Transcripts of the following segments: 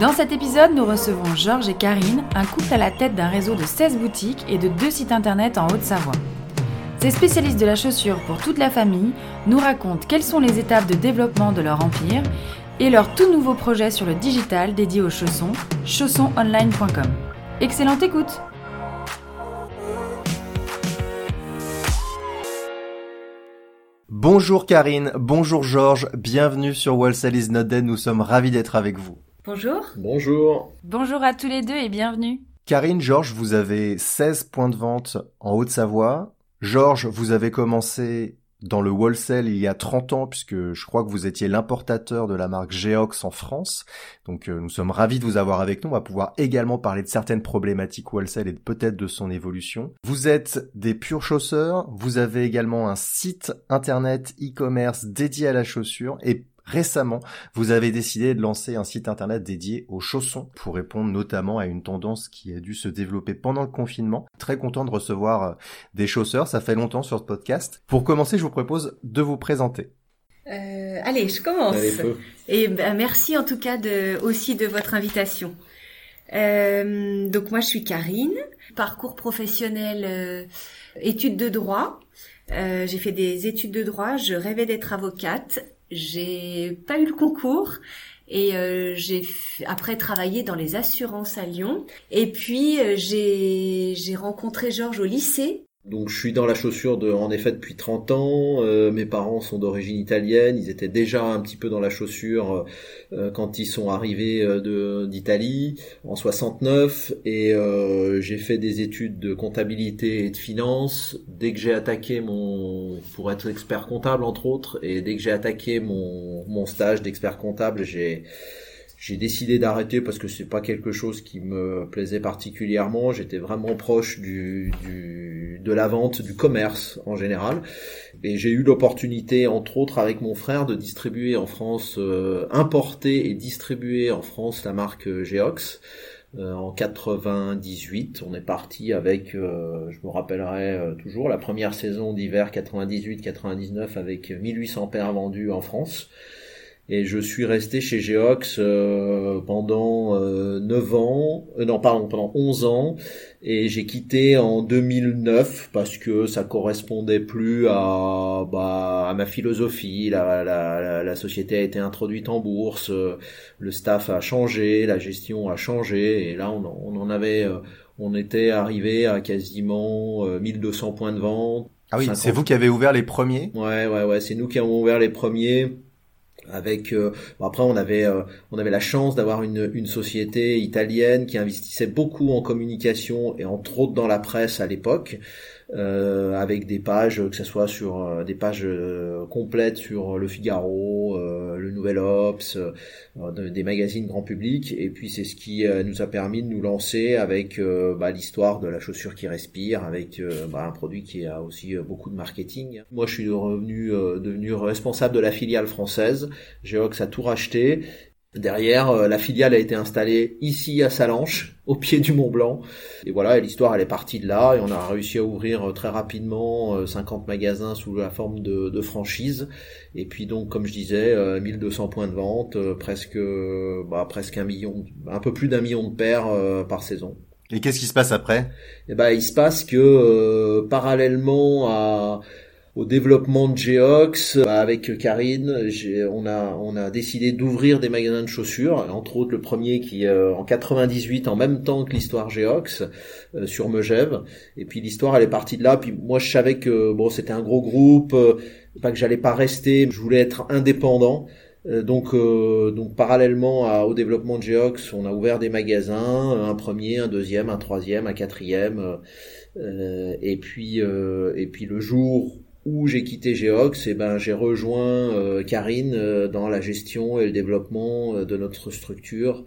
Dans cet épisode, nous recevons Georges et Karine, un couple à la tête d'un réseau de 16 boutiques et de deux sites internet en Haute-Savoie. Ces spécialistes de la chaussure pour toute la famille nous racontent quelles sont les étapes de développement de leur empire et leur tout nouveau projet sur le digital dédié aux chaussons, chaussonsonline.com. Excellente écoute Bonjour Karine, bonjour Georges, bienvenue sur Wholesale is not dead, nous sommes ravis d'être avec vous. Bonjour. Bonjour. Bonjour à tous les deux et bienvenue. Karine, Georges, vous avez 16 points de vente en Haute-Savoie. Georges, vous avez commencé dans le wholesale il y a 30 ans puisque je crois que vous étiez l'importateur de la marque Geox en France. Donc euh, nous sommes ravis de vous avoir avec nous. On va pouvoir également parler de certaines problématiques wholesale et peut-être de son évolution. Vous êtes des purs chausseurs. Vous avez également un site internet e-commerce dédié à la chaussure et Récemment, vous avez décidé de lancer un site internet dédié aux chaussons pour répondre notamment à une tendance qui a dû se développer pendant le confinement. Très content de recevoir euh, des chausseurs, ça fait longtemps sur ce podcast. Pour commencer, je vous propose de vous présenter. Euh, allez, je commence. Et ben, merci en tout cas de, aussi de votre invitation. Euh, donc moi je suis Karine, parcours professionnel, euh, études de droit. Euh, j'ai fait des études de droit, je rêvais d'être avocate j'ai pas eu le concours et euh, j'ai après travaillé dans les assurances à Lyon. Et puis euh, j'ai j'ai rencontré Georges au lycée donc je suis dans la chaussure de, en effet depuis 30 ans. Euh, mes parents sont d'origine italienne. Ils étaient déjà un petit peu dans la chaussure euh, quand ils sont arrivés euh, d'Italie en 69. Et j'ai fait des études de comptabilité et de finance. Dès que j'ai attaqué mon pour être expert comptable entre autres, et dès que j'ai attaqué mon, mon stage d'expert comptable, j'ai j'ai décidé d'arrêter parce que c'est pas quelque chose qui me plaisait particulièrement. J'étais vraiment proche du, du, de la vente, du commerce en général. Et j'ai eu l'opportunité, entre autres avec mon frère, de distribuer en France, euh, importer et distribuer en France la marque Geox. Euh, en 98, on est parti avec, euh, je me rappellerai toujours, la première saison d'hiver 98-99 avec 1800 paires vendues en France. Et je suis resté chez Geox euh, pendant euh, 9 ans, euh, non pardon, pendant 11 ans, et j'ai quitté en 2009 parce que ça correspondait plus à, bah, à ma philosophie. La, la, la, société a été introduite en bourse, euh, le staff a changé, la gestion a changé, et là on, on en avait, euh, on était arrivé à quasiment 1200 points de vente. Ah oui, c'est vous qui avez ouvert les premiers? Ouais, ouais, ouais, c'est nous qui avons ouvert les premiers avec euh, après on avait euh, on avait la chance d'avoir une, une société italienne qui investissait beaucoup en communication et entre autres dans la presse à l'époque euh, avec des pages, que ce soit sur euh, des pages euh, complètes sur Le Figaro, le Nouvel Ops, des magazines grand public. Et puis c'est ce qui nous a permis de nous lancer avec bah, l'histoire de la chaussure qui respire, avec bah, un produit qui a aussi beaucoup de marketing. Moi, je suis revenu devenu responsable de la filiale française. Geox a tout racheté Derrière, euh, la filiale a été installée ici à Salanches, au pied du Mont Blanc. Et voilà, l'histoire elle est partie de là et on a réussi à ouvrir euh, très rapidement 50 euh, magasins sous la forme de, de franchise. Et puis donc, comme je disais, 1200 points de vente, presque, bah, presque un million, un peu plus d'un million de paires par saison. Et qu'est-ce qui se passe après? Eh ben, il se passe que parallèlement à au développement de Geox bah, avec Karine. On a on a décidé d'ouvrir des magasins de chaussures, entre autres le premier qui euh, en 98 en même temps que l'histoire Geox euh, sur Megève. Et puis l'histoire elle est partie de là. Puis moi je savais que bon c'était un gros groupe, euh, pas que j'allais pas rester, je voulais être indépendant. Donc, donc parallèlement à, au développement de Geox, on a ouvert des magasins, un premier, un deuxième, un troisième, un quatrième, et puis et puis le jour où j'ai quitté Geox, et ben j'ai rejoint Karine dans la gestion et le développement de notre structure,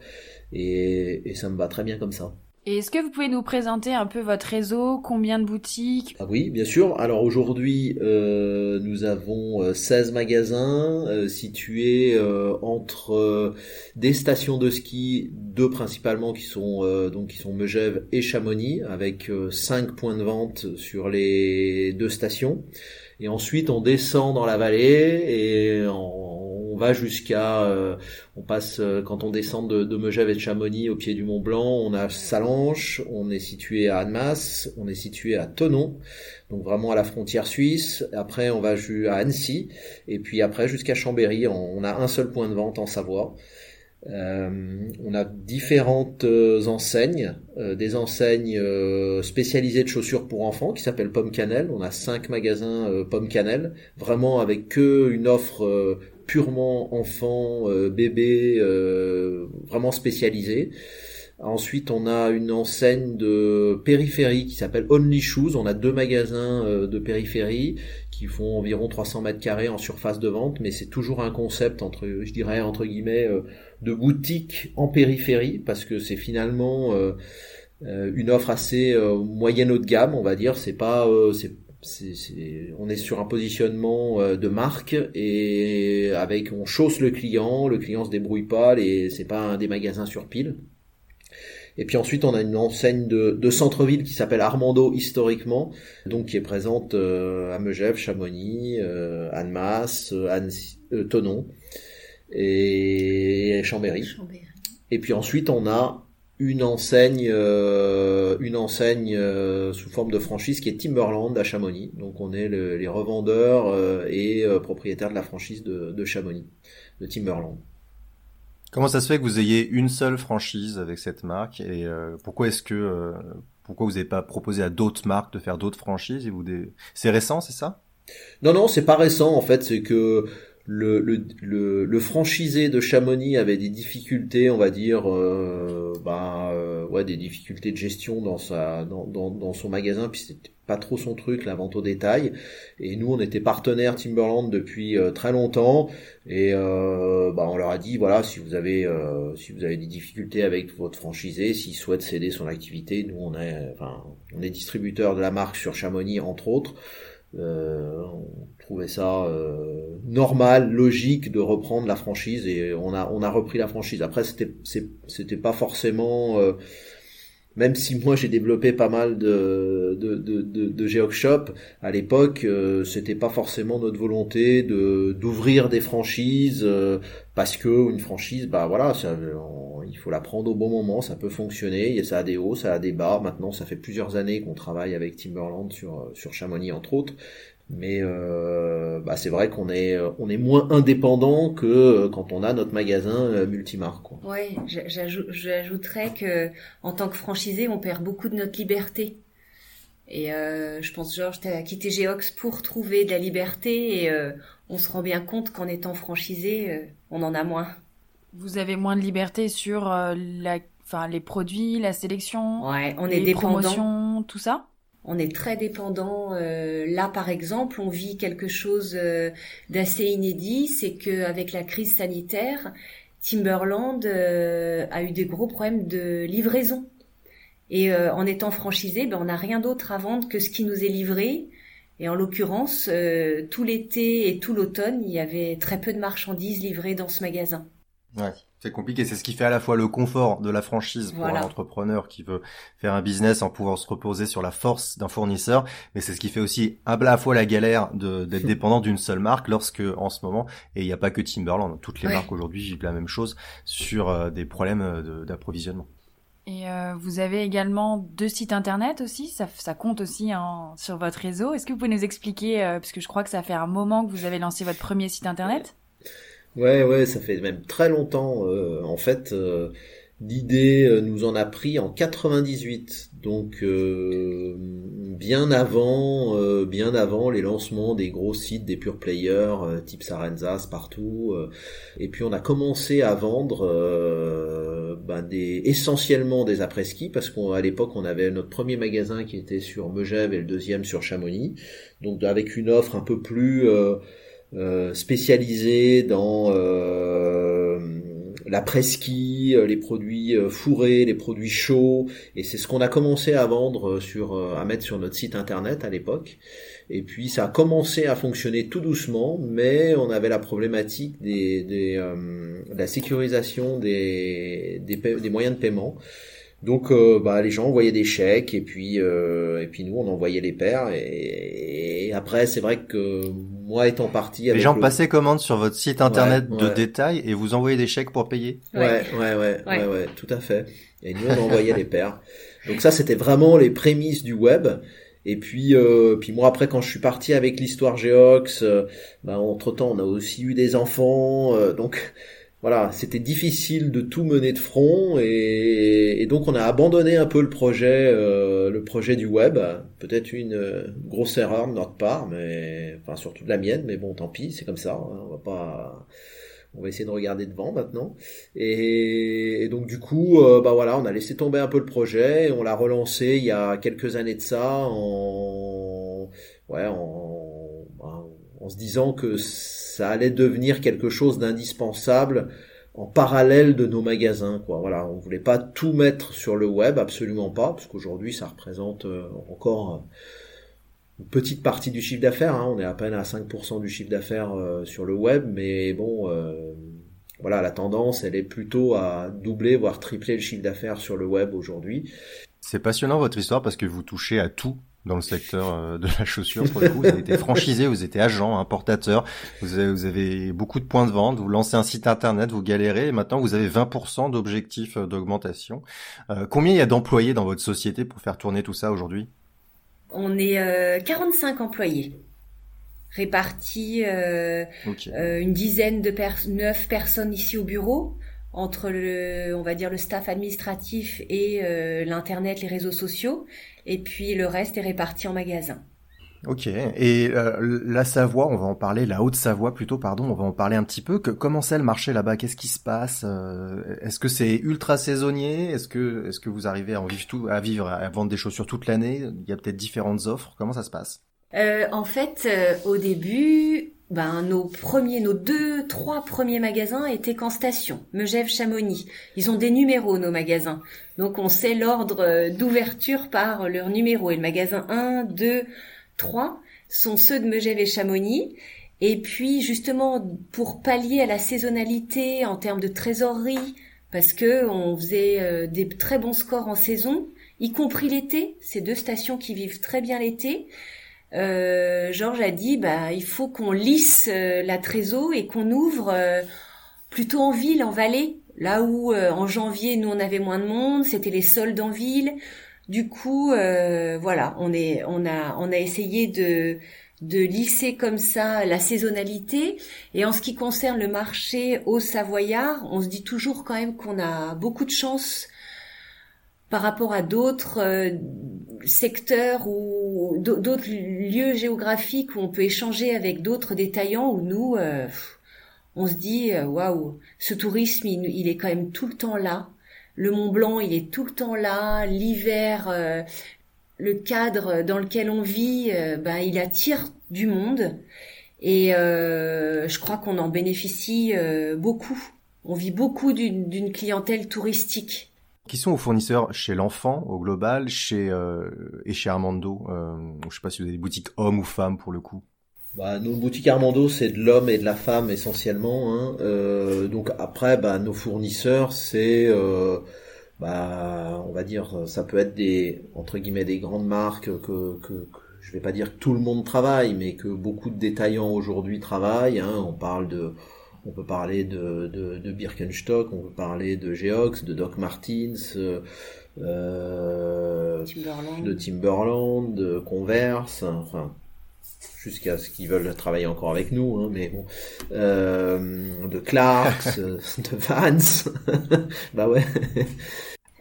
et ça me va très bien comme ça. Et est-ce que vous pouvez nous présenter un peu votre réseau Combien de boutiques? Ah Oui, bien sûr. Alors aujourd'hui, euh, nous avons 16 euh, magasins euh, situés entre des stations de ski, deux principalement qui sont donc qui sont Megève et Chamonix, avec 5 points de vente sur les deux stations. Et ensuite, on descend dans la vallée et on, va jusqu'à, euh, on passe euh, quand on descend de, de Megève et de Chamonix au pied du Mont Blanc, on a Salanches, on est situé à Annemasse, on est situé à Tonon, donc vraiment à la frontière suisse. Après, on va à Annecy et puis après jusqu'à Chambéry. On, a un seul point de vente en Savoie. Euh, on a différentes euh, enseignes, euh, des enseignes spécialisées de chaussures pour enfants qui s'appellent Pomme Cannelle. On a cinq magasins Pomme Cannelle, vraiment avec que une offre purement enfant, bébé, vraiment spécialisée. Ensuite, on a une enseigne de périphérie qui s'appelle Only Shoes. On a deux magasins de périphérie qui font environ 300 mètres carrés en surface de vente, mais c'est toujours un concept entre, je dirais entre guillemets, de boutique en périphérie parce que c'est finalement euh, euh, une offre assez euh, moyenne haut de gamme, on va dire. C'est pas, c'est on est sur un positionnement de marque et avec on chausse le client, le client se débrouille pas, les c'est pas un des magasins sur pile. Et puis ensuite, on a une enseigne de, de centre-ville qui s'appelle Armando historiquement, donc qui est présente à Megève, Chamonix, Annemasse, Annecy, Tonon et Chambéry. Et puis ensuite, on a une enseigne, euh, une enseigne euh, sous forme de franchise qui est Timberland à Chamonix. Donc on est les revendeurs euh, et propriétaires de la franchise de, de, Chamonix, de Timberland. Comment ça se fait que vous ayez une seule franchise avec cette marque et pourquoi est-ce que pourquoi vous n'avez pas proposé à d'autres marques de faire d'autres franchises c'est récent c'est ça? Non non c'est pas récent en fait c'est que le, franchisé de Chamonix avait des difficultés, on va dire, euh, bah, euh, ouais, des difficultés de gestion dans son magasin, puis c'était pas trop son truc, la vente au détail. Et nous, on était partenaires Timberland depuis euh, très longtemps, et euh, bah, on leur a dit, voilà, si vous avez, si vous avez des difficultés avec votre franchisé, s'il souhaite céder son activité, nous, on est, enfin, on est distributeur de la marque sur Chamonix, entre autres. Euh, on trouvait ça euh, normal, logique de reprendre la franchise et on a on a repris la franchise. Après c'était c'était pas forcément euh, même si moi j'ai développé pas mal de de de, de, de Geoshop à l'époque, euh, c'était pas forcément notre volonté de d'ouvrir des franchises euh, parce que une franchise, bah voilà, ça, il faut la prendre au bon moment, ça peut fonctionner, ça a des hauts, ça a des bas. Maintenant, ça fait plusieurs années qu'on travaille avec Timberland sur sur Chamonix entre autres, mais euh, bah c'est vrai qu'on est est moins indépendant que euh, quand on a notre magasin euh, multimarque. Quoi. Ouais, j'ajouterais que en tant que franchisé, on perd beaucoup de notre liberté. Et euh, je pense Georges, t'as quitté Geox pour trouver de la liberté et euh, on se rend bien compte qu'en étant franchisé, on en a moins. Vous avez moins de liberté sur la, enfin les produits, la sélection, ouais, on est les promotions, tout ça? On est très dépendant. Euh, là, par exemple, on vit quelque chose euh, d'assez inédit, c'est que avec la crise sanitaire, Timberland euh, a eu des gros problèmes de livraison. Et en étant franchisé, ben, on n'a rien d'autre à vendre que ce qui nous est livré. Et en l'occurrence, tout l'été et tout l'automne, il y avait très peu de marchandises livrées dans ce magasin. Ouais. C'est compliqué, c'est ce qui fait à la fois le confort de la franchise pour un entrepreneur qui veut faire un business en pouvant se reposer sur la force d'un fournisseur, mais c'est ce qui fait aussi à la fois la galère d'être dépendant d'une seule marque lorsque en ce moment, et il n'y a pas que Timberland, toutes les marques aujourd'hui vivent la même chose sur euh, des problèmes euh, d'approvisionnement. Et euh, vous avez également deux sites internet aussi, ça, ça compte aussi hein, sur votre réseau. Est-ce que vous pouvez nous expliquer, parce que je crois que ça fait un moment que vous avez lancé votre premier site internet? Ouais, ouais, ça fait même très longtemps. Euh, en fait, euh, l'idée euh, nous en a pris en 98, donc bien avant, bien avant les lancements des gros sites des pure players, type Sarenzas partout. et puis on a commencé à vendre ben, des, essentiellement des après-ski, parce qu'à l'époque on avait notre premier magasin qui était sur Megève et le deuxième sur Chamonix, donc avec une offre un peu plus euh, spécialisée dans l'après-ski, les produits fourrés, les produits chauds, et c'est ce qu'on a commencé à vendre sur, à mettre sur notre site internet à l'époque. Et puis ça a commencé à fonctionner tout doucement, mais on avait la problématique des, des euh, la sécurisation des, des, des, moyens de paiement. Donc euh, bah, les gens envoyaient des chèques et puis euh, et puis nous on envoyait les paires et, après c'est vrai que moi étant parti les gens passaient commande sur votre site internet de détail et vous envoyez des chèques pour payer. Ouais. Ouais ouais ouais, ouais, tout à fait. Et nous on envoyait les paires. Donc ça c'était vraiment les prémices du web. Et puis, euh, puis moi après quand je suis parti avec l'histoire Geox, euh, bah, entre temps on a aussi eu des enfants, euh, donc voilà, c'était difficile de tout mener de front et, donc on a abandonné un peu le projet, le projet du web. Peut-être une grosse erreur de notre part, mais enfin surtout de la mienne, mais bon tant pis, c'est comme ça, hein, on va pas on va essayer de regarder devant maintenant. Et, donc du coup, euh, bah voilà, on a laissé tomber un peu le projet, on l'a relancé il y a quelques années de ça, en ouais, en, bah, en se disant que ça allait devenir quelque chose d'indispensable en parallèle de nos magasins quoi voilà on voulait pas tout mettre sur le web absolument pas parce qu'aujourd'hui ça représente euh, encore petite partie du chiffre d'affaires. Hein. On est à peine à 5% du chiffre d'affaires euh, sur le web, mais bon, euh, voilà, la tendance, elle est plutôt à doubler, voire tripler le chiffre d'affaires sur le web aujourd'hui. C'est passionnant votre histoire parce que vous touchez à tout dans le secteur euh, de la chaussure. Pour le coup, vous avez été franchisé, vous étiez agent, importateur, vous avez, vous avez beaucoup de points de vente, vous lancez un site internet, vous galérez, et maintenant vous avez 20% d'objectifs d'augmentation. combien il y a d'employés dans votre société pour faire tourner tout ça aujourd'hui? On est 45 euh, employés. Répartis euh, euh, une dizaine de personnes, neuf personnes ici au bureau entre le, on va dire le staff administratif et l'internet, les réseaux sociaux, et puis le reste est réparti en magasin. Ok. Et euh, la Savoie, on va en parler, la Haute-Savoie plutôt, pardon, on va en parler un petit peu. Que, comment c'est le marché là-bas? Qu'est-ce qui se passe euh, Est-ce que c'est ultra saisonnier? Est-ce que est-ce que vous arrivez à en vivre tout, à vivre, à vendre des chaussures toute l'année? Il y a peut-être différentes offres. Comment ça se passe? Euh, En fait, au début, ben nos premiers, nos deux, trois premiers magasins étaient qu'en station, Megève, Chamonix. Ils ont des numéros nos magasins, donc on sait l'ordre d'ouverture par leur numéro. Et le magasin 1, 2 trois sont ceux de Megève et Chamonix. Et puis justement pour pallier à la saisonnalité en termes de trésorerie, parce que on faisait euh, des très bons scores en saison, y compris l'été, ces deux stations qui vivent très bien l'été. Euh, Georges a dit bah il faut qu'on lisse euh, la trésor et qu'on ouvre plutôt en ville, en vallée, là où en janvier nous on avait moins de monde, c'était les soldes en ville. Du coup, euh, voilà, on est, on a, on a essayé de de lisser comme ça la saisonnalité. Et en ce qui concerne le marché au Savoyard, on se dit toujours quand même qu'on a beaucoup de chance par rapport à d'autres euh, secteurs ou d'autres lieux géographiques où on peut échanger avec d'autres détaillants où nous, euh, on se dit waouh, ce tourisme il, est quand même tout le temps là. Le Mont Blanc, il est tout le temps là. L'hiver, euh, le cadre dans lequel on vit, euh, ben, il attire du monde. Et euh, je crois qu'on en bénéficie beaucoup. On vit beaucoup d'une clientèle touristique. Qui sont vos fournisseurs chez l'enfant au global, chez et chez Armando Je sais pas si vous avez des boutiques hommes ou femmes pour le coup. Bah, nos boutiques Armando, c'est de l'homme et de la femme essentiellement. Hein. Euh, donc après, bah, nos fournisseurs, c'est, euh, bah, on va dire, ça peut être des entre guillemets des grandes marques que, que, que je vais pas dire que tout le monde travaille, mais que beaucoup de détaillants aujourd'hui travaillent. Hein. On parle de, on peut parler de, de, de, Birkenstock, on peut parler de Geox, de Doc Martens. Euh, Timberland. de Timberland, de Converse, enfin jusqu'à ce qu'ils veulent travailler encore avec nous, hein, mais bon, euh, de Clarks, euh, de Vans, bah ouais.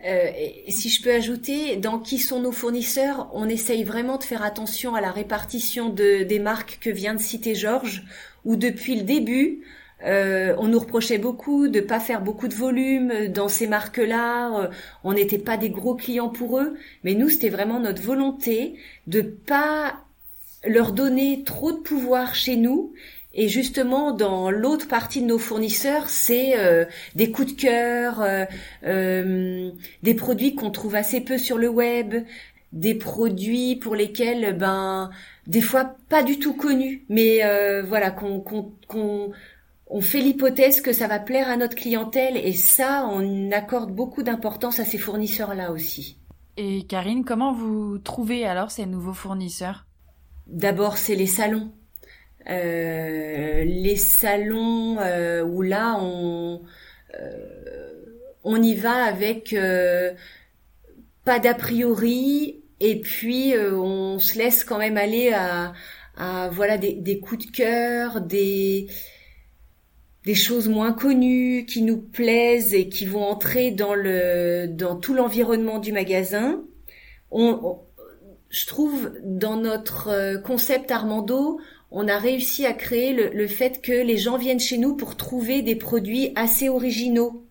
Euh, et si je peux ajouter, dans qui sont nos fournisseurs, on essaye vraiment de faire attention à la répartition de, des marques que vient de citer Georges, où depuis le début, Euh, on nous reprochait beaucoup de pas faire beaucoup de volume dans ces marques-là. Euh, on n'était pas des gros clients pour eux, mais nous c'était vraiment notre volonté de pas leur donner trop de pouvoir chez nous. Et justement, dans l'autre partie de nos fournisseurs, c'est euh, des coups de cœur, des produits qu'on trouve assez peu sur le web, des produits pour lesquels, ben, des fois pas du tout connus, mais voilà qu'on qu'on on fait l'hypothèse que ça va plaire à notre clientèle et ça, on accorde beaucoup d'importance à ces fournisseurs-là aussi. Et Karine, comment vous trouvez alors ces nouveaux fournisseurs? D'abord, c'est les salons. Euh, les salons euh, où là, on, euh, on y va avec pas d'a priori et puis on se laisse quand même aller à, voilà des, des coups de cœur, des des choses moins connues qui nous plaisent et qui vont entrer dans le dans tout l'environnement du magasin. Je trouve dans notre euh, concept Armando, on a réussi à créer le, le, fait que les gens viennent chez nous pour trouver des produits assez originaux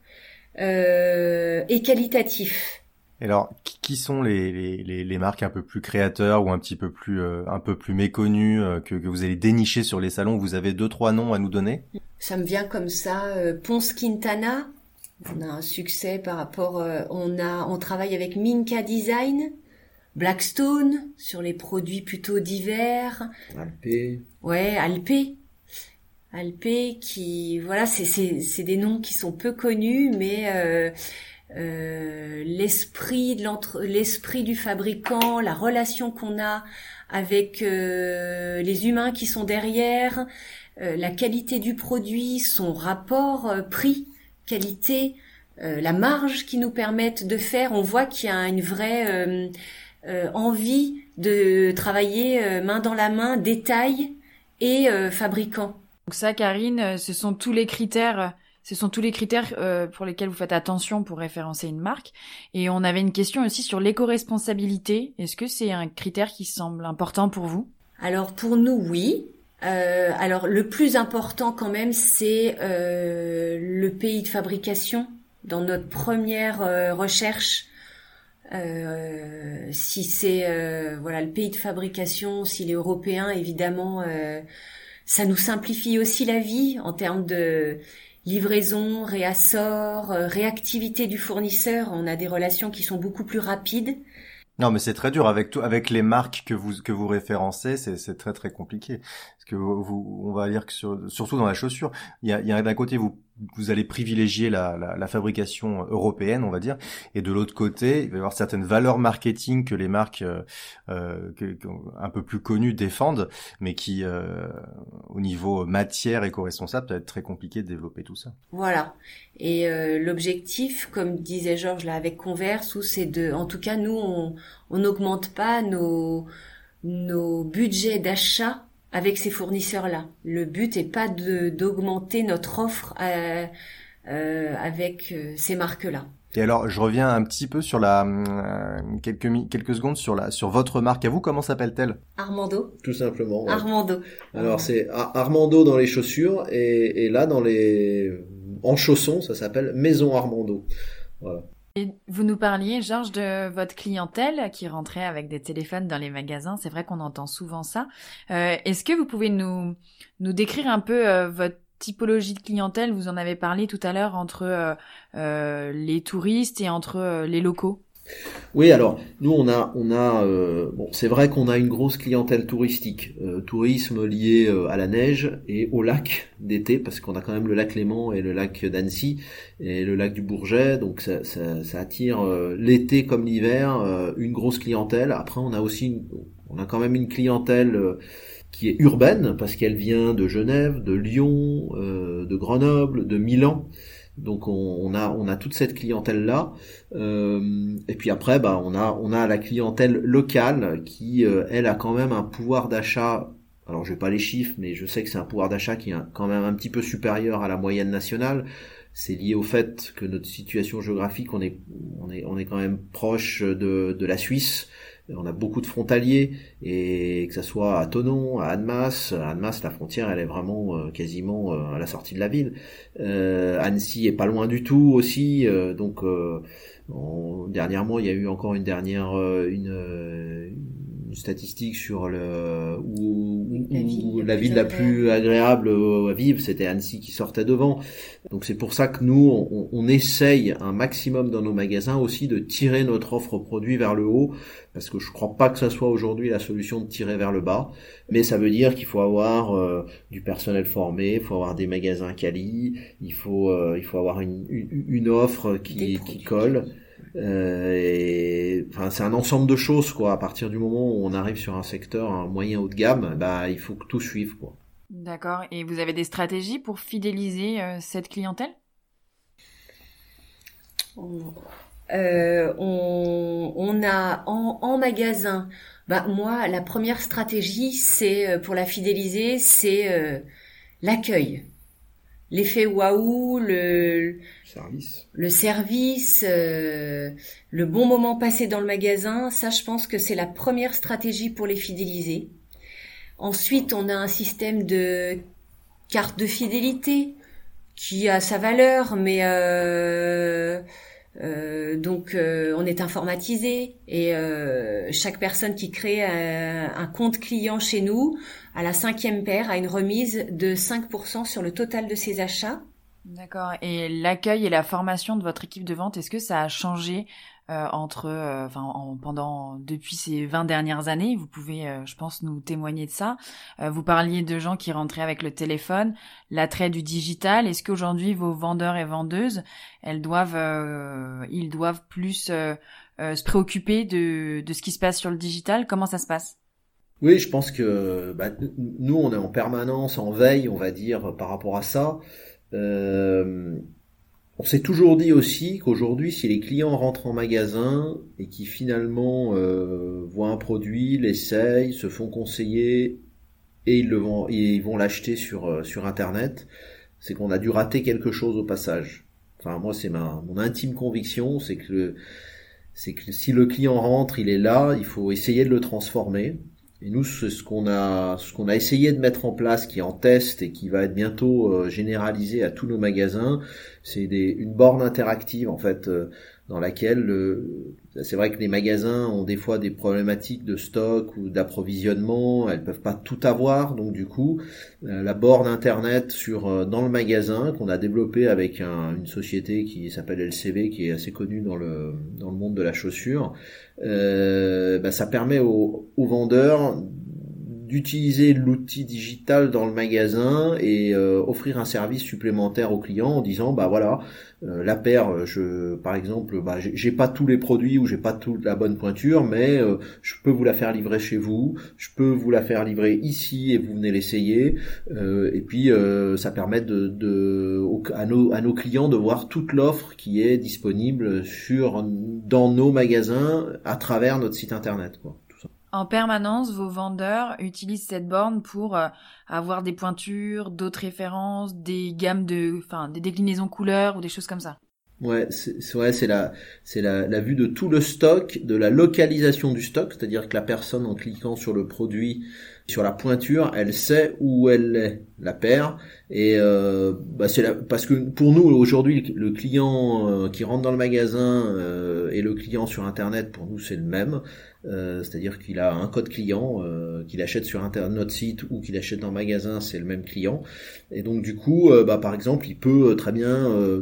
euh, et qualitatifs. Et alors, qui sont les, les, les, marques un peu plus créateurs ou un petit peu plus euh, un peu plus méconnues euh, que, que, vous allez dénicher sur les salons? Vous avez deux trois noms à nous donner? Ça me vient comme ça. Euh, Ponce Quintana, on a un succès par rapport. on a on travaille avec Minka Design, Blackstone sur les produits plutôt divers. Alpé. Ouais, Alpé. Alpé qui voilà c'est c'est c'est des noms qui sont peu connus mais euh, l'esprit de l'esprit du fabricant, la relation qu'on a avec euh, les humains qui sont derrière, euh, la qualité du produit, son rapport prix qualité, la marge qui nous permettent de faire. On voit qu'il y a une vraie envie de travailler main dans la main, détail et fabricant. Donc ça, Karine, ce sont tous les critères ce sont tous les critères euh, pour lesquels vous faites attention pour référencer une marque. Et on avait une question aussi sur l'éco-responsabilité. Est-ce que c'est un critère qui semble important pour vous? Alors pour nous, oui. Euh, alors le plus important quand même, c'est euh, le pays de fabrication. Dans notre première recherche, si c'est voilà le pays de fabrication, s'il est européen, évidemment, ça nous simplifie aussi la vie en termes de livraison, réassort, euh, réactivité du fournisseur. On a des relations qui sont beaucoup plus rapides. Non, mais c'est très dur avec tout, avec les marques que vous que vous référencez, c'est très très compliqué. Parce que vous, on va dire que surtout dans la chaussure, il y a, il y a d'un côté vous vous allez privilégier la, la, la, fabrication européenne, on va dire, et de l'autre côté, il va y avoir certaines valeurs marketing que les marques euh, euh un peu plus connues défendent, mais qui, euh, au niveau matière éco-responsable, peut être très compliqué de développer tout ça. Voilà. Et euh, l'objectif, comme disait Georges là avec Converse, c'est de, en tout cas, nous, on n'augmente pas nos nos budgets d'achat avec ces fournisseurs-là. Le but est pas de d'augmenter notre offre euh, euh, avec euh, ces marques-là. Et alors, je reviens un petit peu sur la quelques quelques secondes sur la sur votre marque à vous. Comment s'appelle-t-elle? Armando. Tout simplement. Armando. Alors c'est Armando dans les chaussures et, et là dans les en chaussons, ça s'appelle Maison Armando. Voilà vous nous parliez, Georges, de votre clientèle qui rentrait avec des téléphones dans les magasins. C'est vrai qu'on entend souvent ça. Euh, est-ce que vous pouvez nous, nous décrire un peu euh, votre typologie de clientèle? Vous en avez parlé tout à l'heure entre euh, les touristes et entre les locaux. Oui, alors nous on a on a euh, bon c'est vrai qu'on a une grosse clientèle touristique, euh, tourisme lié euh, à la neige et au lac d'été parce qu'on a quand même le lac Léman et le lac d'Annecy et le lac du Bourget, donc ça, ça, ça attire l'été comme l'hiver une grosse clientèle. Après on a aussi on a quand même une clientèle qui est urbaine parce qu'elle vient de Genève, de Lyon, de Grenoble, de Milan. Donc on, a on a toute cette clientèle là euh, et puis après bah on a on a la clientèle locale qui euh, elle a quand même un pouvoir d'achat. Alors je vais pas les chiffres mais je sais que c'est un pouvoir d'achat qui est quand même un petit peu supérieur à la moyenne nationale. C'est lié au fait que notre situation géographique on est on est on est quand même proche de de la Suisse on a beaucoup de frontaliers et que ça soit à Tonon, à Annemasse, à Annemasse la frontière elle est vraiment quasiment à la sortie de la ville. Annecy est pas loin du tout aussi, donc dernièrement il y a eu encore une dernière une statistique sur le où, la, ville, la, plus agréable à vivre, c'était Annecy qui sortait devant. Donc c'est pour ça que nous, on, on, essaye un maximum dans nos magasins aussi de tirer notre offre produit vers le haut, parce que je crois pas que ça soit aujourd'hui la solution de tirer vers le bas, mais ça veut dire qu'il faut avoir euh, du personnel formé, il faut avoir des magasins quali, il faut euh, il faut avoir une, une, offre qui, qui colle. Euh, et, enfin, c'est un ensemble de choses quoi. À partir du moment où on arrive sur un secteur un moyen haut de gamme, bah il faut que tout suive quoi. D'accord. Et vous avez des stratégies pour fidéliser euh, cette clientèle? Euh, on, on, a en, en magasin. Bah moi, la première stratégie, c'est pour la fidéliser, c'est l'accueil l'effet waouh, le service, le service, euh, le bon moment passé dans le magasin, ça je pense que c'est la première stratégie pour les fidéliser. Ensuite, on a un système de carte de fidélité qui a sa valeur, mais euh, euh, donc on est informatisé et chaque personne qui crée un, compte client chez nous à la cinquième paire a une remise de 5% sur le total de ses achats. D'accord. Et l'accueil et la formation de votre équipe de vente, est-ce que ça a changé euh, entre, euh, enfin, pendant depuis ces 20 dernières années? Vous pouvez, euh, je pense, nous témoigner de ça. vous parliez de gens qui rentraient avec le téléphone, l'attrait du digital. Est-ce qu'aujourd'hui vos vendeurs et vendeuses, elles doivent, ils doivent plus se préoccuper de, de ce qui se passe sur le digital? Comment ça se passe? Oui, je pense que bah, nous, on est en permanence, en veille, on va dire, par rapport à ça. Euh, on s'est toujours dit aussi qu'aujourd'hui, si les clients rentrent en magasin et qui finalement euh, voient un produit, l'essayent, se font conseiller et ils le vont, ils vont l'acheter sur euh, sur internet, c'est qu'on a dû rater quelque chose au passage. Enfin, moi, c'est ma mon intime conviction, c'est que c'est que si le client rentre, il est là, il faut essayer de le transformer. Et nous, ce qu'on a, ce qu'on a essayé de mettre en place, qui est en test et qui va être bientôt euh, généralisé à tous nos magasins, c'est une borne interactive en fait, euh, dans laquelle c'est vrai que les magasins ont des fois des problématiques de stock ou d'approvisionnement, elles peuvent pas tout avoir, donc du coup, euh, la borne internet sur dans le magasin qu'on a développé avec une société qui s'appelle LCV, qui est assez connue dans le dans le monde de la chaussure euh, bah, ça permet aux, vendeurs d'utiliser l'outil digital dans le magasin et euh, offrir un service supplémentaire aux clients en disant bah voilà euh, la paire je par exemple bah j'ai pas tous les produits ou j'ai pas toute la bonne pointure mais je peux vous la faire livrer chez vous je peux vous la faire livrer ici et vous venez l'essayer et puis ça permet de, de à nos à nos clients de voir toute l'offre qui est disponible sur dans nos magasins à travers notre site internet quoi en permanence, vos vendeurs utilisent cette borne pour euh, avoir des pointures, d'autres références, des gammes de, enfin, des déclinaisons couleurs ou des choses comme ça. Ouais, c'est ouais, c'est la c'est la, la vue de tout le stock, de la localisation du stock, c'est-à-dire que la personne en cliquant sur le produit, sur la pointure, elle sait où elle est la paire et euh, bah c'est parce que pour nous aujourd'hui le client euh, qui rentre dans le magasin euh, et le client sur internet pour nous c'est le même euh, c'est-à-dire qu'il a un code client, euh, qu'il achète sur internet, notre site ou qu'il achète en magasin, c'est le même client. Et donc du coup, euh, bah, par exemple, il peut très bien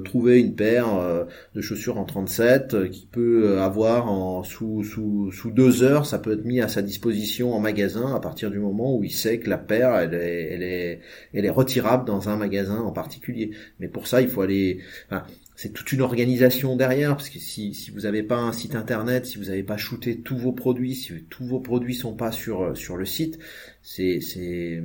trouver une paire de chaussures en 37 qu'il peut avoir en sous, sous, sous deux heures. Ça peut être mis à sa disposition en magasin à partir du moment où il sait que la paire, elle est, elle est, elle est retirable dans un magasin en particulier. Mais pour ça, il faut aller c'est toute une organisation derrière, parce que si, si vous n'avez pas un site internet, si vous n'avez pas shooté tous vos produits, si tous vos produits sont pas sur euh, sur le site, c'est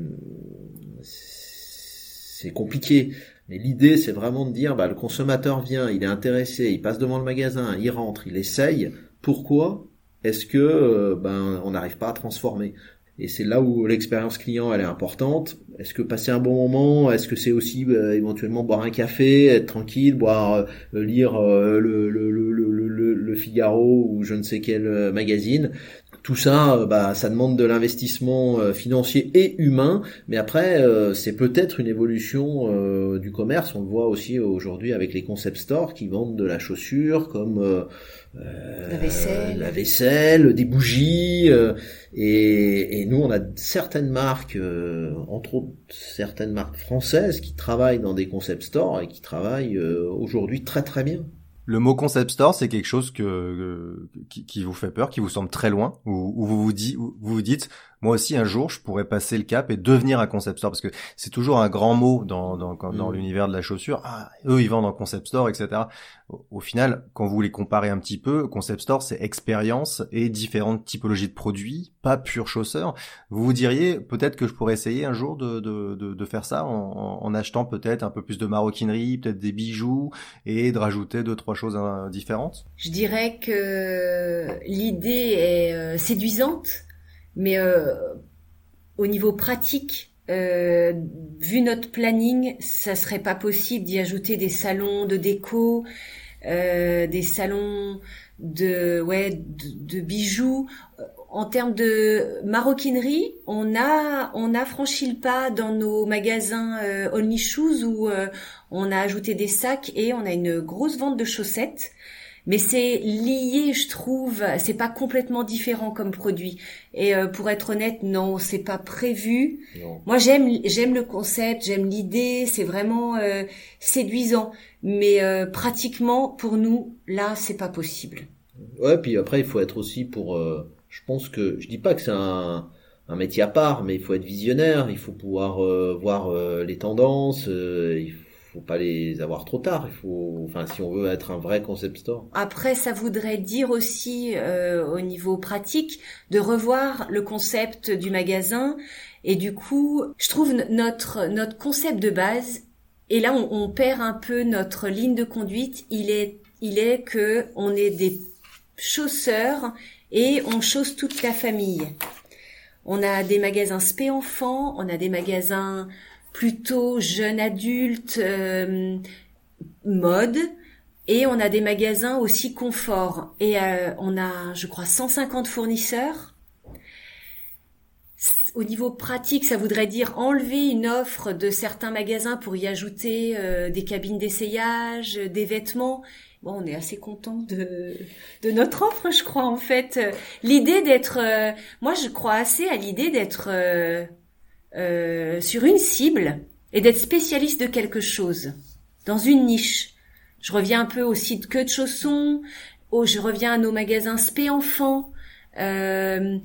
compliqué. Mais l'idée, c'est vraiment de dire, bah, le consommateur vient, il est intéressé, il passe devant le magasin, il rentre, il essaye. Pourquoi est-ce que euh, ben on n'arrive pas à transformer? Et c'est là où l'expérience client elle est importante. Est-ce que passer un bon moment? Est-ce que c'est aussi euh, éventuellement boire un café, être tranquille, boire, euh, lire euh, le, le, le, le, Figaro ou je ne sais quel magazine? Tout ça, euh, bah, ça demande de l'investissement euh, financier et humain, mais après, euh, c'est peut-être une évolution du commerce. On le voit aussi aujourd'hui avec les concept stores qui vendent de la chaussure comme la vaisselle, la vaisselle, des bougies. Et, et, nous, on a certaines marques, entre autres certaines marques françaises, qui travaillent dans des concept stores et qui travaillent aujourd'hui très très bien. Le mot concept store, c'est quelque chose qui, vous fait peur, qui vous semble très loin, ou, vous vous, dit, vous vous dites, moi aussi un jour je pourrais passer le cap et devenir un concept store parce que c'est toujours un grand mot dans dans, dans mm. l'univers de la chaussure. Ah eux ils vendent en concept store etc au, final quand vous les comparez un petit peu concept store c'est expérience et différentes typologies de produits pas pur chausseur. Vous vous diriez peut-être que je pourrais essayer un jour de de, de, faire ça en, en achetant peut-être un peu plus de maroquinerie peut-être des bijoux et de rajouter deux trois choses hein, différentes? Je dirais que l'idée est euh, séduisante mais euh, au niveau pratique, euh, vu notre planning, ça serait pas possible d'y ajouter des salons de déco, euh, des salons de ouais de, bijoux. En termes de maroquinerie, on a on a franchi le pas dans nos magasins Only Shoes où on a ajouté des sacs et on a une grosse vente de chaussettes mais c'est lié, je trouve. C'est pas complètement différent comme produit. Et euh, pour être honnête, non, c'est pas prévu. Moi, j'aime j'aime le concept, j'aime l'idée. C'est vraiment euh, séduisant, mais euh, pratiquement pour nous, là, c'est pas possible. Ouais, puis après, il faut être aussi pour. je pense que je dis pas que c'est un un métier à part, mais il faut être visionnaire, il faut pouvoir voir les tendances, il faut pas les avoir trop tard. Il faut, enfin, si on veut être un vrai concept store. Après, ça voudrait dire aussi, euh, au niveau pratique, de revoir le concept du magasin. Et du coup, je trouve notre notre concept de base. Et là, on, perd un peu notre ligne de conduite. Il est il est que on est des chausseurs et on chausse toute la famille. On a des magasins spé enfants, on a des magasins plutôt jeune adulte, euh, mode. Et on a des magasins aussi confort. Et euh, on a, je crois, 150 fournisseurs. Au niveau pratique, ça voudrait dire enlever une offre de certains magasins pour y ajouter euh, des cabines d'essayage, des vêtements. Bon, on est assez content de, de notre offre, je crois, en fait. L'idée d'être... moi, je crois assez à l'idée d'être euh, sur une cible et d'être spécialiste de quelque chose, dans une niche. Je reviens un peu au site que de chaussons, oh, je reviens à nos magasins spé enfants, euh,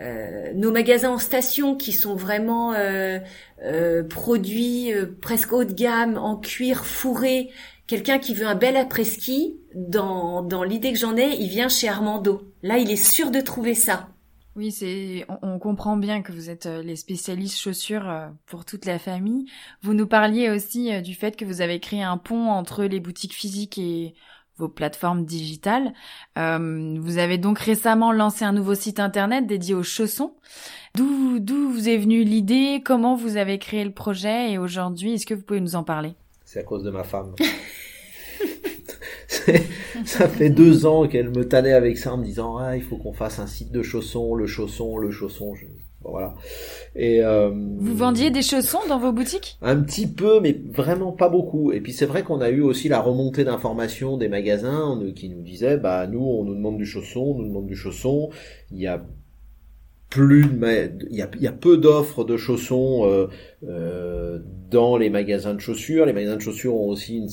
euh, nos magasins en station qui sont vraiment euh, euh produits presque haut de gamme, en cuir fourré. Quelqu'un qui veut un bel après-ski, dans, dans l'idée que j'en ai, il vient chez Armando. Là, il est sûr de trouver ça. Oui, c'est on, comprend bien que vous êtes euh, les spécialistes chaussures euh, pour toute la famille. Vous nous parliez aussi euh, du fait que vous avez créé un pont entre les boutiques physiques et vos plateformes digitales. vous avez donc récemment lancé un nouveau site internet dédié aux chaussons. D'où d'où vous est venue l'idée? Comment vous avez créé le projet? Et aujourd'hui, est-ce que vous pouvez nous en parler? C'est à cause de ma femme. ça fait deux ans qu'elle me tannait avec ça en me disant ah il faut qu'on fasse un site de chaussons, le chausson, le chausson. voilà. Et euh, vous vendiez des chaussons dans vos boutiques? Un petit peu, mais vraiment pas beaucoup. Et puis c'est vrai qu'on a eu aussi la remontée d'informations des magasins qui nous disaient bah nous on nous demande du chausson, on nous demande du chausson. Il y a plus il y a, il y a peu d'offres de chaussons euh, euh, dans les magasins de chaussures. Les magasins de chaussures ont aussi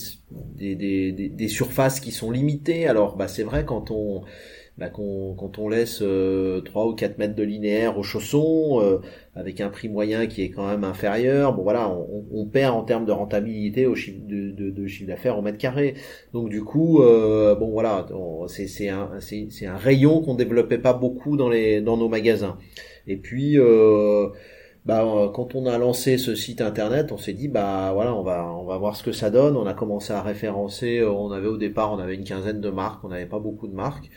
des, des, surfaces qui sont limitées. Alors bah c'est vrai quand on bah, quand on laisse euh, 3 ou 4 mètres de linéaire aux chaussons, euh, avec un prix moyen qui est quand même inférieur, bon voilà, on, on perd en termes de rentabilité au chiffre de, de, de chiffre d'affaires au mètre carré. Donc du coup, euh, bon voilà, c'est un, un rayon qu'on développait pas beaucoup dans, les, dans nos magasins. Et puis... Euh, bah, quand on a lancé ce site internet, on s'est dit bah voilà, on va on va voir ce que ça donne. On a commencé à référencer. On avait au départ, on avait une quinzaine de marques. On n'avait pas beaucoup de marques.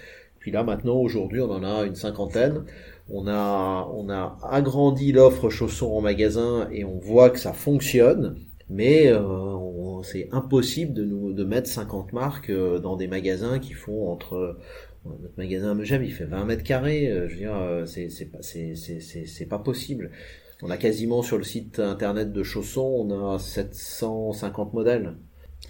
Puis là, maintenant, aujourd'hui, on en a une cinquantaine. On a, on a agrandi l'offre chaussons en magasin et on voit que ça fonctionne. Mais euh, c'est impossible de nous de mettre 50 marques euh, dans des magasins qui font entre notre magasin Megève, il fait 20 mètres carrés. je veux dire, c'est c'est pas c'est c'est c'est pas possible. On a quasiment sur le site internet de chaussons, on a 750 modèles.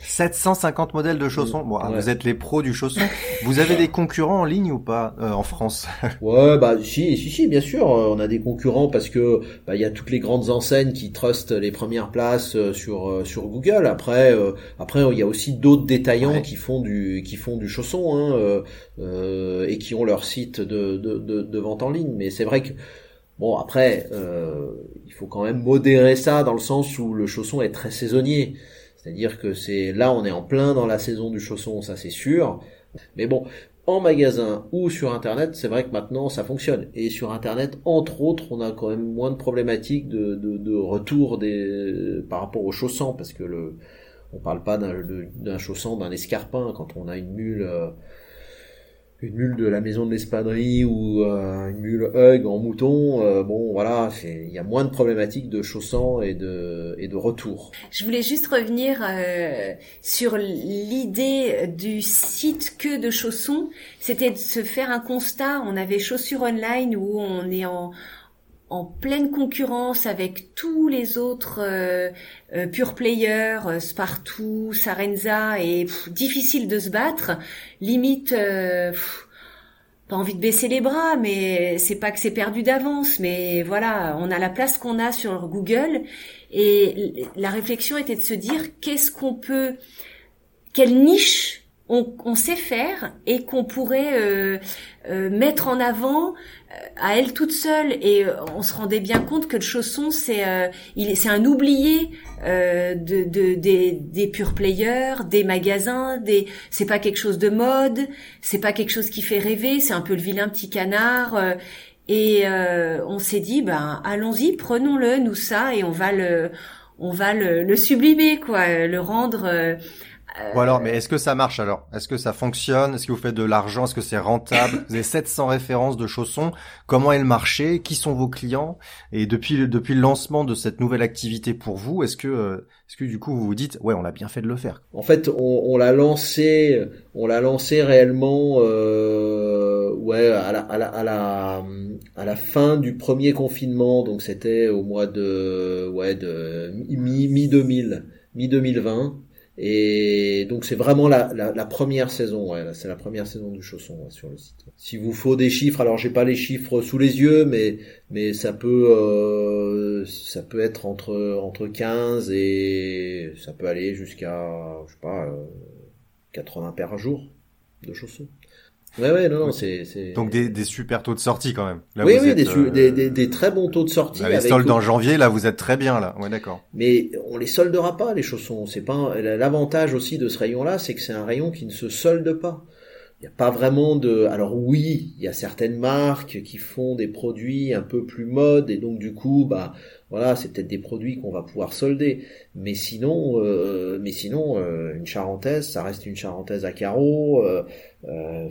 750 modèles de chaussons. Bon, ah, vous êtes les pros du chausson. Vous avez des concurrents en ligne ou pas euh, en France? Ouais, bah si, si, si, bien sûr. Euh, on a des concurrents parce que bah, il y a toutes les grandes enseignes qui trustent les premières places euh, sur sur Google. Après, après il y a aussi d'autres détaillants qui font du qui font du chausson hein, euh, et qui ont leur site de, de, de, de vente en ligne. Mais c'est vrai que Bon, après, euh, il faut quand même modérer ça dans le sens où le chausson est très saisonnier. C'est-à-dire que c'est là, on est en plein dans la saison du chausson, ça c'est sûr. Mais bon, en magasin ou sur Internet, c'est vrai que maintenant ça fonctionne. Et sur Internet, entre autres, on a quand même moins de problématiques de, de, retour des, par rapport aux chaussons, parce que le, on parle pas d'un chausson, d'un escarpin. Quand on a une mule euh, une mule de la maison de l'espadrille ou euh, une mule hug en mouton, euh, bon voilà, il y a moins de problématiques de chaussants et de et de retour. Je voulais juste revenir euh, sur l'idée du site que de chaussons, c'était de se faire un constat. On avait chaussures online où on est en en pleine concurrence avec tous les autres euh, euh pure players, euh, Spartoo, Sarenza, et difficile de se battre. Limite, pas envie de baisser les bras, mais c'est pas que c'est perdu d'avance, mais voilà, on a la place qu'on a sur Google, et la réflexion était de se dire qu'est-ce qu'on peut, quelle niche on, on, sait faire et qu'on pourrait euh, euh, mettre en avant euh, à elle toute seule. Et on se rendait bien compte que le chausson c'est il c'est un oublié de, de, des, des pure players des magasins des c'est pas quelque chose de mode c'est pas quelque chose qui fait rêver c'est un peu le vilain petit canard et on s'est dit ben allons-y prenons-le nous ça et on va le on va le, le sublimer quoi le rendre Bon alors, mais est-ce que ça marche alors? Est-ce que ça fonctionne? Est-ce que vous faites de l'argent? Est-ce que c'est rentable? Vous avez 700 références de chaussons. Comment est le marché? Qui sont vos clients? Et depuis le, depuis le lancement de cette nouvelle activité pour vous, est-ce que euh, est-ce que du coup vous vous dites ouais on a bien fait de le faire? En fait, on, on l'a lancé, on l'a lancé réellement euh, ouais à la, à la, à la à la fin du premier confinement, donc c'était au mois de ouais de mi mi 2000 mi 2020. Et donc c'est vraiment la, la, la, première saison, ouais, c'est la première saison du chausson sur le site. Si vous faut des chiffres, alors j'ai pas les chiffres sous les yeux, mais mais ça peut euh, ça peut être entre entre 15 et ça peut aller jusqu'à je sais pas euh, 80 paires à jour de chaussons. Ouais, ouais, non, non, c'est, c'est... Donc des, des super taux de sortie quand même. Là, oui, oui, des, euh... des, des, des, très bons taux de sortie. les soldes en janvier, là, vous êtes très bien, là. Ouais, d'accord. Mais on les soldera pas, les chaussons. C'est pas l'avantage aussi de ce rayon-là, c'est que c'est un rayon qui ne se solde pas. Il n'y a pas vraiment de. Alors oui, il y a certaines marques qui font des produits un peu plus mode et donc du coup, bah voilà, c'est peut-être des produits qu'on va pouvoir solder. Mais sinon, euh, mais sinon, euh, une charentaise, ça reste une charentaise à carreaux. Euh, euh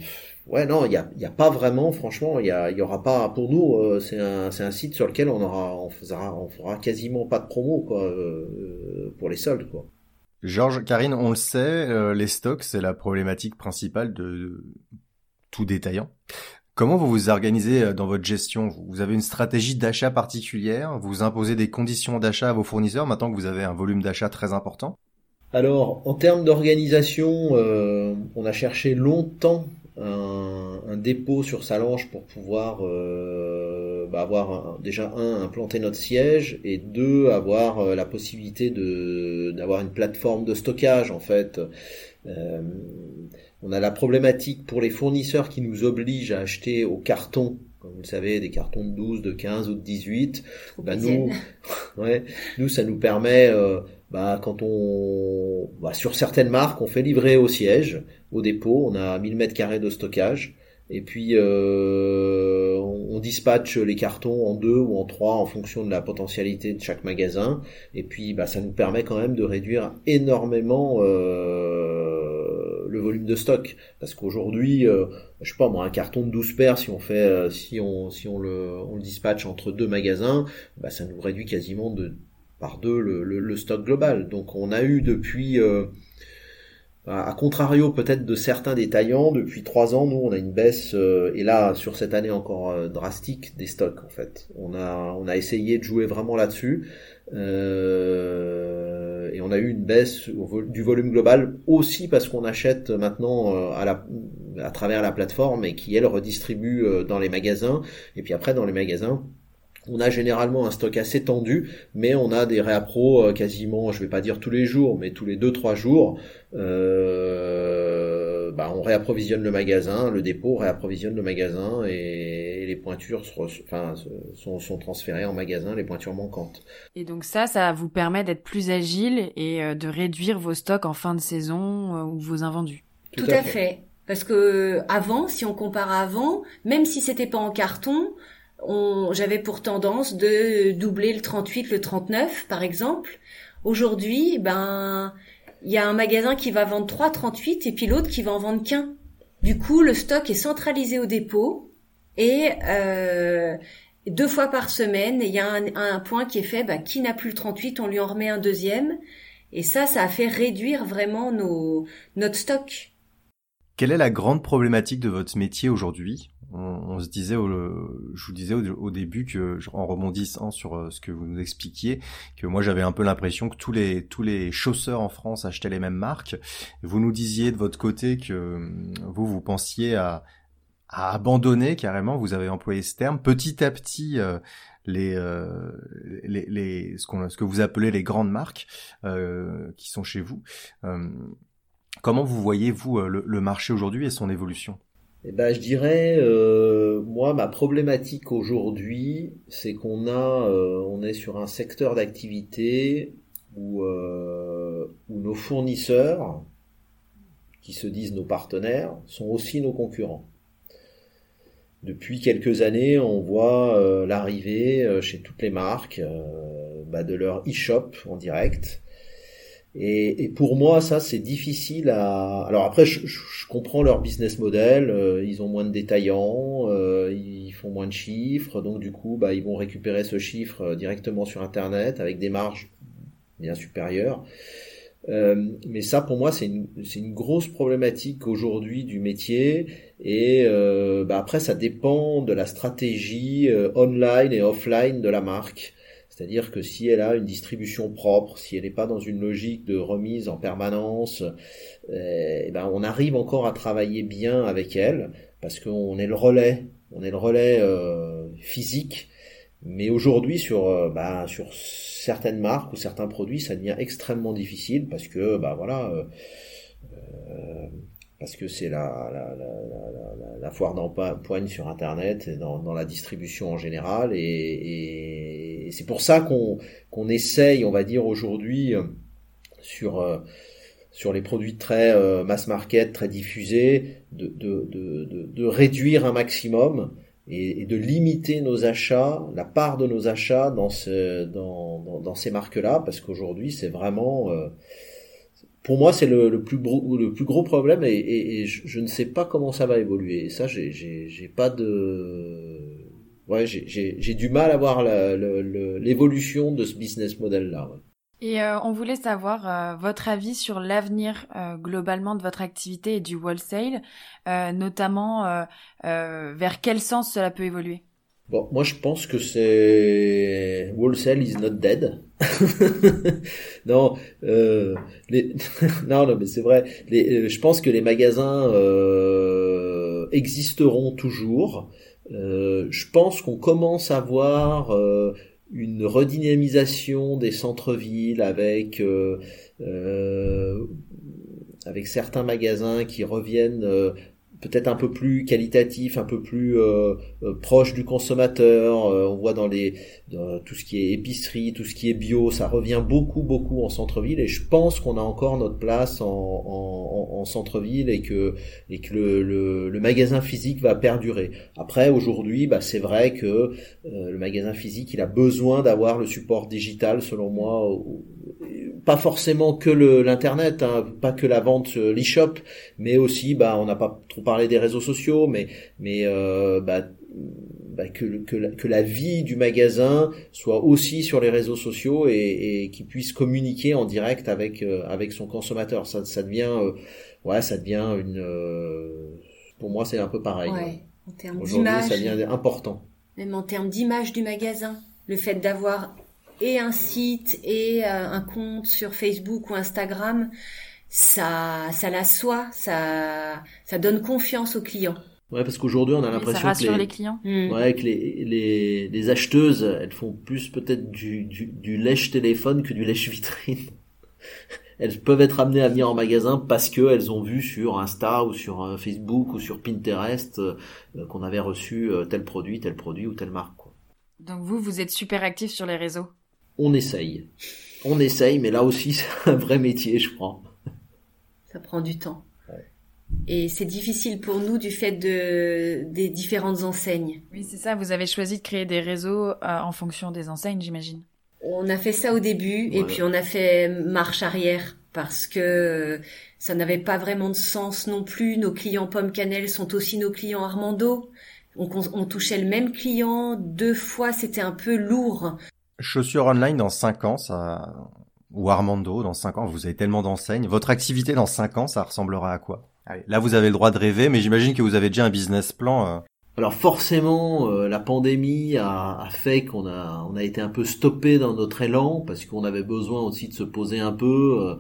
ouais, non, il y a, y a pas vraiment, franchement, il y, y aura pas pour nous. Euh, c'est un, site sur lequel on aura, on fera, on fera quasiment pas de promo quoi euh, pour les soldes quoi. Georges, Karine, on le sait, les stocks, c'est la problématique principale de tout détaillant. Comment vous vous organisez euh, dans votre gestion? Vous avez une stratégie d'achat particulière Vous imposez des conditions d'achat à vos fournisseurs maintenant que vous avez un volume d'achat très important? Alors, en termes d'organisation, euh, on a cherché longtemps un, un, dépôt sur Salange pour pouvoir euh, bah avoir déjà un implanter notre siège et deux avoir euh, la possibilité de d'avoir une plateforme de stockage en fait. Euh, on a la problématique pour les fournisseurs qui nous obligent à acheter au carton, comme vous le savez, des cartons de 12, de 15 ou de 18. Bah nous, ouais, nous, ça nous permet, euh, bah, quand on, bah, sur certaines marques, on fait livrer au siège, au dépôt, on a 1000 mètres carrés de stockage. Et puis euh, on, dispatche les cartons en deux ou en trois en fonction de la potentialité de chaque magasin. Et puis bah, ça nous permet quand même de réduire énormément euh, le volume de stock. Parce qu'aujourd'hui, euh, je sais pas moi, un carton de 12 paires, si on fait, euh, si on, si on le, on le dispatche entre deux magasins, bah, ça nous réduit quasiment de par deux le, stock global. Donc on a eu depuis à contrario peut-être de certains détaillants, depuis trois ans, nous on a une baisse et là sur cette année encore drastique des stocks en fait. On a on a essayé de jouer vraiment là-dessus. Euh, et on a eu une baisse du volume global aussi parce qu'on achète maintenant euh, à, la, à travers la plateforme et qui elle redistribue euh, dans les magasins. Et puis après dans les magasins, on a généralement un stock assez tendu, mais on a des réappros quasiment, je vais pas dire tous les jours, mais tous les deux trois jours. Euh, bah, on réapprovisionne le magasin, le dépôt réapprovisionne le magasin et, les pointures sont, transférées en magasin, les pointures manquantes. Et donc ça, ça vous permet d'être plus agile et euh, de réduire vos stocks en fin de saison euh, ou vos invendus. Tout, à, fait. Parce que avant, si on compare à avant, même si c'était pas en carton, j'avais pour tendance de doubler le 38, le 39 par exemple. Aujourd'hui, ben il y a un magasin qui va vendre 3,38 et puis l'autre qui va en vendre qu'un. Du coup, le stock est centralisé au dépôt et euh, deux fois par semaine, il y a un, point qui est fait, bah, qui n'a plus le 38, on lui en remet un deuxième. Et ça, ça a fait réduire vraiment nos, notre stock. Quelle est la grande problématique de votre métier aujourd'hui? On, se disait, je vous disais au, début que, en rebondissant sur euh, ce que vous nous expliquiez, que moi j'avais un peu l'impression que tous les tous les chausseurs en France achetaient les mêmes marques. Vous nous disiez de votre côté que euh, vous vous pensiez à, abandonner carrément. Vous avez employé ce terme. Petit à petit. Euh, les, les, les, ce, que vous appelez les grandes marques qui sont chez vous. comment vous voyez vous le marché aujourd'hui et son évolution? Eh ben, je dirais, euh, moi, ma problématique aujourd'hui, c'est qu'on a, euh, on est sur un secteur d'activité où, euh, où nos fournisseurs, qui se disent nos partenaires, sont aussi nos concurrents. Depuis quelques années, on voit l'arrivée chez toutes les marques bah, de leur e-shop en direct et, et, pour moi, ça, c'est difficile à. Alors après, je, je, comprends leur business model. Euh, ils ont moins de détaillants, euh, ils font moins de chiffres, donc du coup, bah, ils vont récupérer ce chiffre euh, directement sur Internet avec des marges bien supérieures. Euh, mais ça, pour moi, c'est une, une, grosse problématique aujourd'hui du métier. Et bah, après, ça dépend de la stratégie online et offline de la marque. C'est-à-dire que si elle a une distribution propre, si elle n'est pas dans une logique de remise en permanence, eh ben on arrive encore à travailler bien avec elle parce qu'on est le relais, on est le relais euh, physique. Mais aujourd'hui sur euh, bah, sur certaines marques ou certains produits, ça devient extrêmement difficile parce que voilà. Euh, c'est la, la, la, la, foire d'empoigne sur Internet, et dans, la distribution en général, et, c'est pour ça qu'on essaye, on va dire aujourd'hui, euh, sur euh, sur les produits très euh, mass market, très diffusés, de, de, de, de réduire un maximum et, de limiter nos achats, la part de nos achats dans, dans, dans, ces marques-là, parce qu'aujourd'hui c'est vraiment pour moi, c'est le, le, plus gros, le plus gros problème et, et, je, ne sais pas comment ça va évoluer. Et ça, j'ai pas de, ouais, j'ai du mal à voir l'évolution de ce business model là. Et euh, on voulait savoir euh, votre avis sur l'avenir euh, globalement de votre activité et du wholesale, notamment vers quel sens cela peut évoluer? Bon, moi je pense que c'est wholesale is not dead. non, les... non, non, mais c'est vrai. Les... Je pense que les magasins existeront toujours. Euh, je pense qu'on commence à voir euh, une redynamisation des centres-villes avec euh, euh, avec certains magasins qui reviennent peut-être un peu plus qualitatif, un peu plus euh, euh, proche du consommateur. Euh, on voit dans les tout ce qui est épicerie, tout ce qui est bio, ça revient beaucoup beaucoup en centre-ville et je pense qu'on a encore notre place en, en, en centre-ville et que et que le, le, le, magasin physique va perdurer. Après aujourd'hui, bah, c'est vrai que le magasin physique il a besoin d'avoir le support digital selon moi pas forcément que l'internet, hein, pas que la vente l'e-shop, mais aussi bah on n'a pas trop parlé des réseaux sociaux, mais mais euh, bah, bah, que, que, la, que, la, vie du magasin soit aussi sur les réseaux sociaux et, et qu'il puisse communiquer en direct avec avec son consommateur. Ça, ça devient ouais, ça devient une pour moi c'est un peu pareil. Ouais, en termes d'image, ça devient important. Même en termes d'image du magasin, le fait d'avoir et un site et un compte sur Facebook ou Instagram, ça, ça l'assoit, ça, ça donne confiance aux clients. Ouais, parce qu'aujourd'hui, on a l'impression que, les, les clients. Hmm. Ouais, que les, les, les, acheteuses, elles font plus peut-être du, du, du lèche-téléphone que du lèche-vitrine. elles peuvent être amenées à venir en magasin parce qu'elles ont vu sur Insta ou sur euh, Facebook ou sur Pinterest euh, qu'on avait reçu euh, tel produit, tel produit ou telle marque. Quoi. Donc vous, vous êtes super actif sur les réseaux On essaye. On essaye, mais là aussi, c'est un vrai métier, je crois ça prend du temps. Et c'est difficile pour nous du fait de des différentes enseignes. Oui, c'est ça. Vous avez choisi de créer des réseaux euh, en fonction des enseignes, j'imagine. On a fait ça au début et puis on a fait marche arrière parce que ça n'avait pas vraiment de sens non plus. Nos clients Pomme Cannelle sont aussi nos clients Armando. On, on touchait le même client deux fois, c'était un peu lourd. Chaussures online dans cinq ans, ça, ou Armando dans 5 ans, vous avez tellement d'enseignes. Votre activité dans 5 ans, ça ressemblera à quoi? Là, vous avez le droit de rêver, mais j'imagine que vous avez déjà un business plan. Euh. Alors forcément, euh, la pandémie a, a fait qu'on a, on a été un peu stoppé dans notre élan parce qu'on avait besoin aussi de se poser un peu.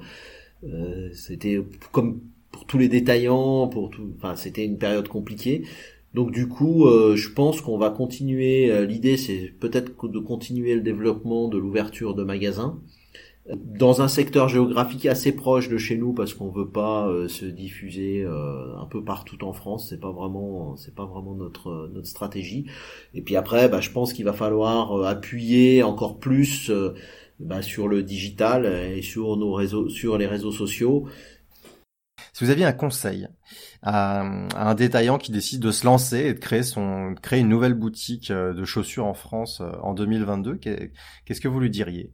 Euh, c'était comme pour tous les détaillants, pour tout, enfin c'était une période compliquée. Donc du coup, je pense qu'on va continuer. L'idée, c'est peut-être de continuer le développement de l'ouverture de magasins dans un secteur géographique assez proche de chez nous parce qu'on veut pas euh, se diffuser euh, un peu partout en France c'est pas vraiment c'est pas vraiment notre notre stratégie et puis après bah, je pense qu'il va falloir euh, appuyer encore plus bah, sur le digital et sur nos réseaux sur les réseaux sociaux si vous aviez un conseil à, un détaillant qui décide de se lancer et de créer son de créer une nouvelle boutique de chaussures en France en 2022 qu'est-ce que vous lui diriez?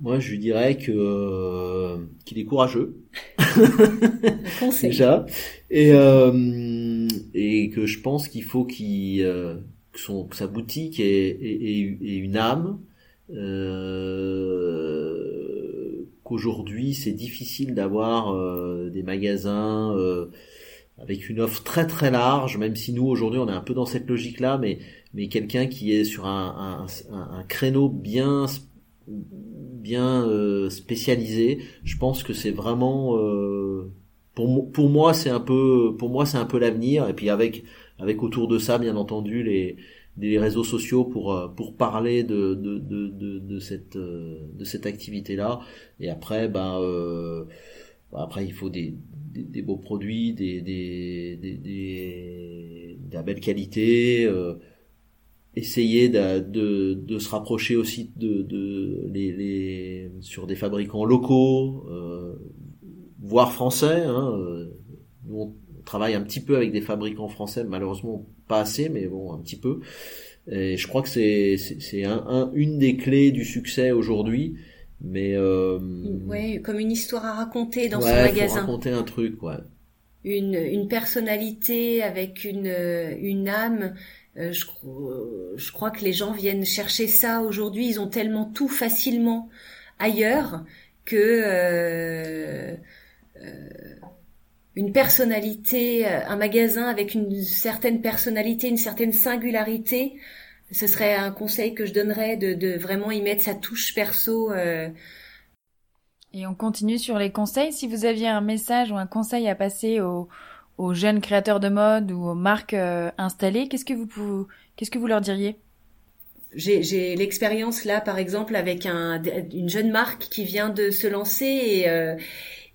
Moi, je lui dirais que euh, qu'il est courageux. Déjà. Et euh, et que je pense qu'il faut qu'il euh, que son que sa boutique ait, ait, ait une âme. Euh, qu'aujourd'hui, c'est difficile d'avoir euh, des magasins avec une offre très très large, même si nous aujourd'hui on est un peu dans cette logique-là, mais mais quelqu'un qui est sur un, un, un, créneau bien bien euh, spécialisé. Je pense que c'est vraiment euh, pour pour moi c'est un peu pour moi c'est un peu l'avenir et puis avec avec autour de ça bien entendu les les réseaux sociaux pour euh, pour parler de de de de, de cette de cette activité là et après bah, bah après il faut des des, des beaux produits des des des, des, de la belle qualité essayer de, de, de, se rapprocher aussi de, de les, les, sur des fabricants locaux, euh, voire français. Hein, euh, travaille un petit peu avec des fabricants français, malheureusement pas assez, mais bon, un petit peu. Et je crois que c'est c'est un, un, une des clés du succès aujourd'hui. Mais euh, ouais, comme une histoire à raconter dans son magasin. Faut raconter un truc, ouais. Une, une personnalité avec une, une âme euh, je, je, crois que les gens viennent chercher ça aujourd'hui. Ils ont tellement tout facilement ailleurs que euh, euh, une personnalité, un magasin avec une certaine personnalité, une certaine singularité, ce serait un conseil que je donnerais de, de vraiment y mettre sa touche perso. Et on continue sur les conseils. Si vous aviez un message ou un conseil à passer aux, aux jeunes créateurs de mode ou aux marques euh, installées, qu'est-ce que vous qu'est-ce que vous leur diriez? J'ai l'expérience là, par exemple, avec un, une jeune marque qui vient de se lancer et, euh,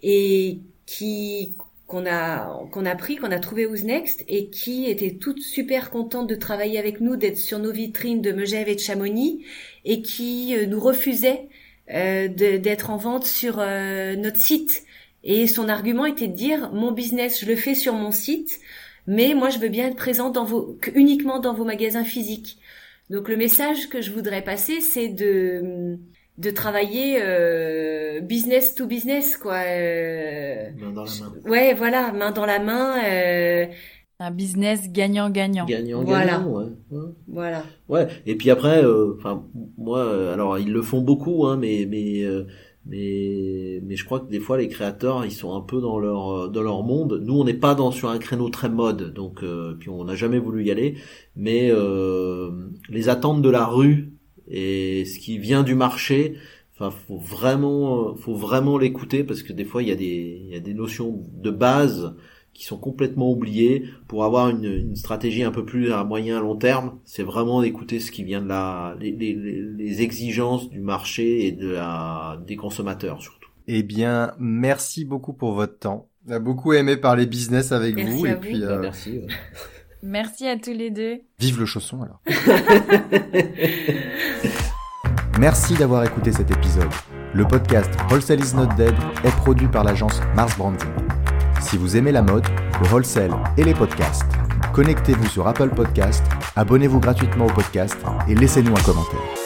et qui qu'on a qu'on a pris, qu'on a trouvé Who's Next et qui était toute super contente de travailler avec nous, d'être sur nos vitrines de Megève et de Chamonix et qui euh, nous refusait d'être en vente sur notre site et son argument était de dire mon business, je le fais sur mon site, mais moi je veux bien être présent dans vos, uniquement dans vos magasins physiques. Donc le message que je voudrais passer, c'est de de travailler euh, business to business quoi. Euh, main dans la main. Ouais, voilà, main dans la main. Euh, Un business gagnant-gagnant. Gagnant-gagnant, ouais. Voilà. Ouais. Et puis après, euh, enfin, moi, euh, alors ils le font beaucoup, hein, mais mais euh, mais mais je crois que des fois les créateurs, ils sont un peu dans leur dans leur monde. Nous, on n'est pas dans sur un créneau très mode, donc puis on n'a jamais voulu y aller. Mais les attentes de la rue et ce qui vient du marché, Enfin, faut vraiment, faut vraiment l'écouter parce que des fois il y a des, il y a des notions de base qui sont complètement oubliés. Pour avoir une, une, stratégie un peu plus à moyen à long terme, c'est vraiment d'écouter ce qui vient de la, les, les, les, exigences du marché et de la, des consommateurs surtout. Eh bien, merci beaucoup pour votre temps. On a beaucoup aimé parler business avec vous. et puis, euh... merci. Merci à tous les deux. Vive le chausson alors. merci d'avoir écouté cet épisode. Le podcast Wholesale is not dead est produit par l'agence Mars Branding. Si vous aimez la mode, le wholesale et les podcasts, connectez-vous sur Apple Podcast, abonnez-vous gratuitement au podcast et laissez-nous un commentaire.